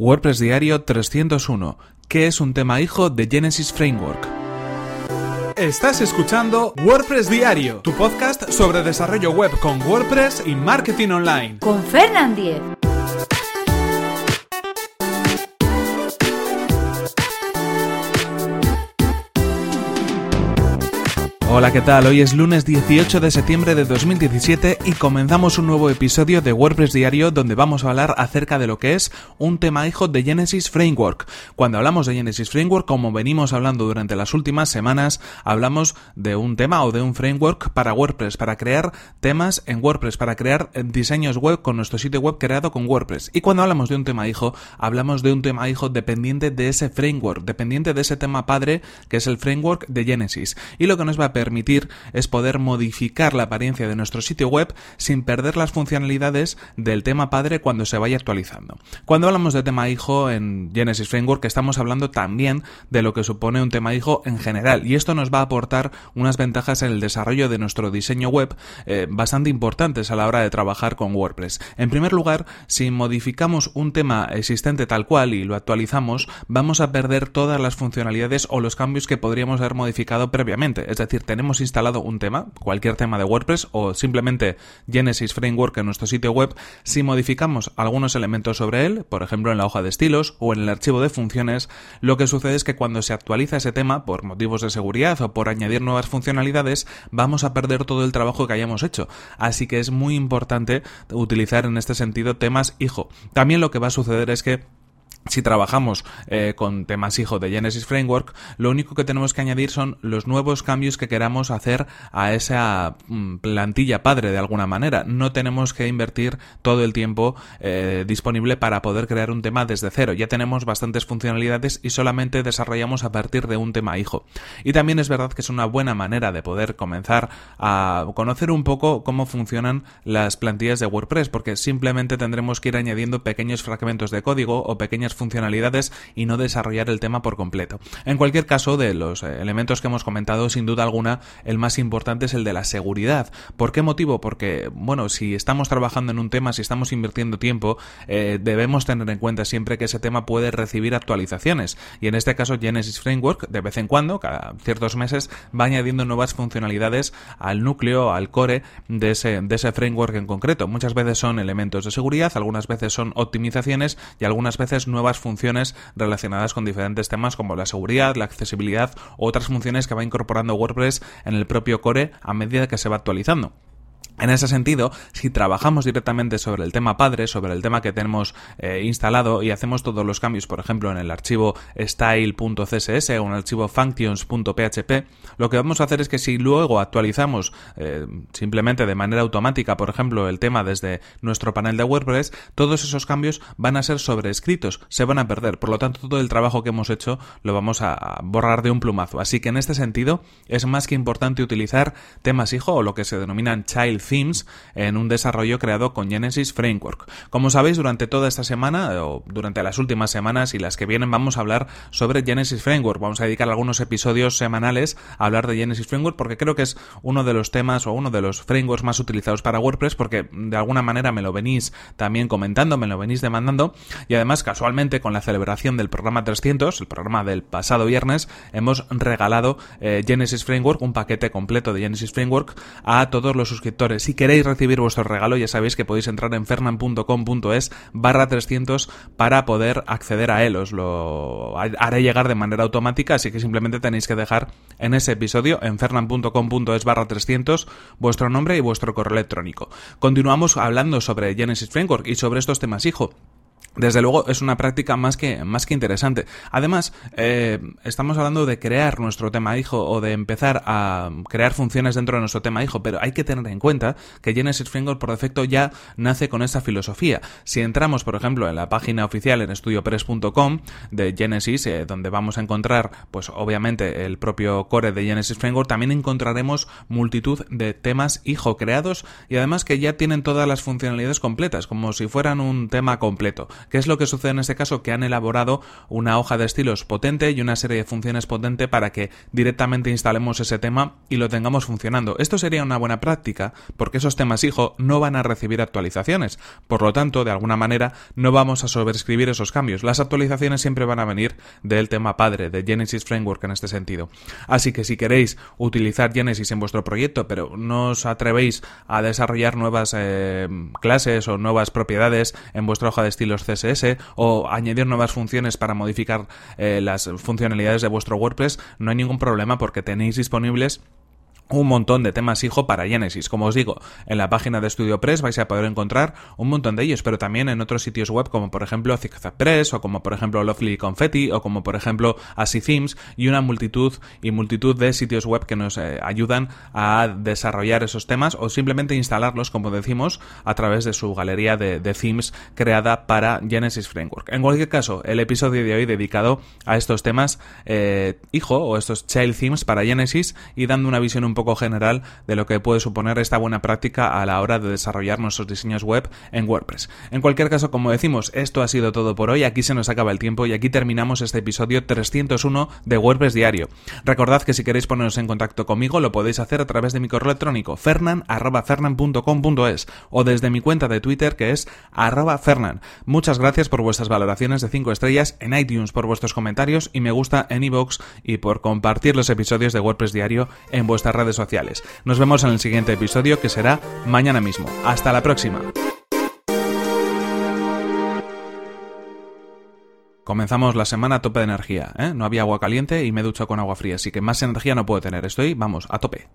WordPress Diario 301. ¿Qué es un tema hijo de Genesis Framework? Estás escuchando WordPress Diario, tu podcast sobre desarrollo web con WordPress y marketing online. Con Fernand Diez. Hola, ¿qué tal? Hoy es lunes 18 de septiembre de 2017 y comenzamos un nuevo episodio de WordPress Diario donde vamos a hablar acerca de lo que es un tema hijo de Genesis Framework. Cuando hablamos de Genesis Framework, como venimos hablando durante las últimas semanas, hablamos de un tema o de un framework para WordPress, para crear temas en WordPress, para crear diseños web con nuestro sitio web creado con WordPress. Y cuando hablamos de un tema hijo, hablamos de un tema hijo dependiente de ese framework, dependiente de ese tema padre que es el framework de Genesis. Y lo que nos va a permitir es poder modificar la apariencia de nuestro sitio web sin perder las funcionalidades del tema padre cuando se vaya actualizando. Cuando hablamos de tema hijo en Genesis Framework estamos hablando también de lo que supone un tema hijo en general y esto nos va a aportar unas ventajas en el desarrollo de nuestro diseño web eh, bastante importantes a la hora de trabajar con WordPress. En primer lugar, si modificamos un tema existente tal cual y lo actualizamos, vamos a perder todas las funcionalidades o los cambios que podríamos haber modificado previamente. Es decir, tenemos instalado un tema, cualquier tema de WordPress o simplemente Genesis Framework en nuestro sitio web, si modificamos algunos elementos sobre él, por ejemplo en la hoja de estilos o en el archivo de funciones, lo que sucede es que cuando se actualiza ese tema por motivos de seguridad o por añadir nuevas funcionalidades, vamos a perder todo el trabajo que hayamos hecho. Así que es muy importante utilizar en este sentido temas hijo. También lo que va a suceder es que si trabajamos eh, con temas hijo de Genesis Framework, lo único que tenemos que añadir son los nuevos cambios que queramos hacer a esa mm, plantilla padre de alguna manera. No tenemos que invertir todo el tiempo eh, disponible para poder crear un tema desde cero. Ya tenemos bastantes funcionalidades y solamente desarrollamos a partir de un tema hijo. Y también es verdad que es una buena manera de poder comenzar a conocer un poco cómo funcionan las plantillas de WordPress, porque simplemente tendremos que ir añadiendo pequeños fragmentos de código o pequeñas funcionalidades y no desarrollar el tema por completo. En cualquier caso, de los eh, elementos que hemos comentado, sin duda alguna, el más importante es el de la seguridad. ¿Por qué motivo? Porque, bueno, si estamos trabajando en un tema, si estamos invirtiendo tiempo, eh, debemos tener en cuenta siempre que ese tema puede recibir actualizaciones. Y en este caso, Genesis Framework, de vez en cuando, cada ciertos meses, va añadiendo nuevas funcionalidades al núcleo, al core de ese, de ese framework en concreto. Muchas veces son elementos de seguridad, algunas veces son optimizaciones y algunas veces nuevas funciones relacionadas con diferentes temas como la seguridad, la accesibilidad u otras funciones que va incorporando WordPress en el propio core a medida que se va actualizando. En ese sentido, si trabajamos directamente sobre el tema padre, sobre el tema que tenemos eh, instalado y hacemos todos los cambios, por ejemplo, en el archivo style.css o en el archivo functions.php, lo que vamos a hacer es que si luego actualizamos eh, simplemente de manera automática, por ejemplo, el tema desde nuestro panel de WordPress, todos esos cambios van a ser sobrescritos, se van a perder. Por lo tanto, todo el trabajo que hemos hecho lo vamos a borrar de un plumazo. Así que en este sentido, es más que importante utilizar temas hijo o lo que se denominan child themes en un desarrollo creado con Genesis Framework. Como sabéis, durante toda esta semana o durante las últimas semanas y las que vienen vamos a hablar sobre Genesis Framework. Vamos a dedicar algunos episodios semanales a hablar de Genesis Framework porque creo que es uno de los temas o uno de los frameworks más utilizados para WordPress porque de alguna manera me lo venís también comentando, me lo venís demandando y además casualmente con la celebración del programa 300, el programa del pasado viernes, hemos regalado eh, Genesis Framework, un paquete completo de Genesis Framework a todos los suscriptores si queréis recibir vuestro regalo, ya sabéis que podéis entrar en fernan.com.es barra 300 para poder acceder a él. Os lo haré llegar de manera automática, así que simplemente tenéis que dejar en ese episodio, en fernan.com.es barra 300, vuestro nombre y vuestro correo electrónico. Continuamos hablando sobre Genesis Framework y sobre estos temas hijo. Desde luego es una práctica más que, más que interesante. Además, eh, estamos hablando de crear nuestro tema hijo o de empezar a crear funciones dentro de nuestro tema hijo, pero hay que tener en cuenta que Genesis Framework por defecto ya nace con esta filosofía. Si entramos, por ejemplo, en la página oficial en estudiopress.com de Genesis, eh, donde vamos a encontrar, pues obviamente, el propio core de Genesis Framework, también encontraremos multitud de temas hijo creados y además que ya tienen todas las funcionalidades completas, como si fueran un tema completo. ¿Qué es lo que sucede en este caso? Que han elaborado una hoja de estilos potente y una serie de funciones potente para que directamente instalemos ese tema y lo tengamos funcionando. Esto sería una buena práctica porque esos temas hijo no van a recibir actualizaciones. Por lo tanto, de alguna manera, no vamos a sobreescribir esos cambios. Las actualizaciones siempre van a venir del tema padre, de Genesis Framework en este sentido. Así que si queréis utilizar Genesis en vuestro proyecto, pero no os atrevéis a desarrollar nuevas eh, clases o nuevas propiedades en vuestra hoja de estilos CSS o añadir nuevas funciones para modificar eh, las funcionalidades de vuestro WordPress, no hay ningún problema porque tenéis disponibles un montón de temas hijo para Genesis. Como os digo, en la página de StudioPress vais a poder encontrar un montón de ellos, pero también en otros sitios web como por ejemplo Press o como por ejemplo Lovely Confetti o como por ejemplo Así Themes y una multitud y multitud de sitios web que nos eh, ayudan a desarrollar esos temas o simplemente instalarlos, como decimos, a través de su galería de, themes creada para Genesis Framework. En cualquier caso, el episodio de hoy dedicado a estos temas eh, hijo o estos child themes para Genesis y dando una visión un poco general de lo que puede suponer esta buena práctica a la hora de desarrollar nuestros diseños web en WordPress. En cualquier caso, como decimos, esto ha sido todo por hoy, aquí se nos acaba el tiempo y aquí terminamos este episodio 301 de WordPress Diario. Recordad que si queréis poneros en contacto conmigo lo podéis hacer a través de mi correo electrónico fernan.fernan.com.es o desde mi cuenta de Twitter que es arroba fernan. Muchas gracias por vuestras valoraciones de 5 estrellas en iTunes, por vuestros comentarios y me gusta en iVoox y por compartir los episodios de WordPress Diario en vuestras sociales. Nos vemos en el siguiente episodio que será mañana mismo. Hasta la próxima. Comenzamos la semana a tope de energía, ¿eh? No había agua caliente y me he duchado con agua fría, así que más energía no puedo tener. Estoy, vamos, a tope.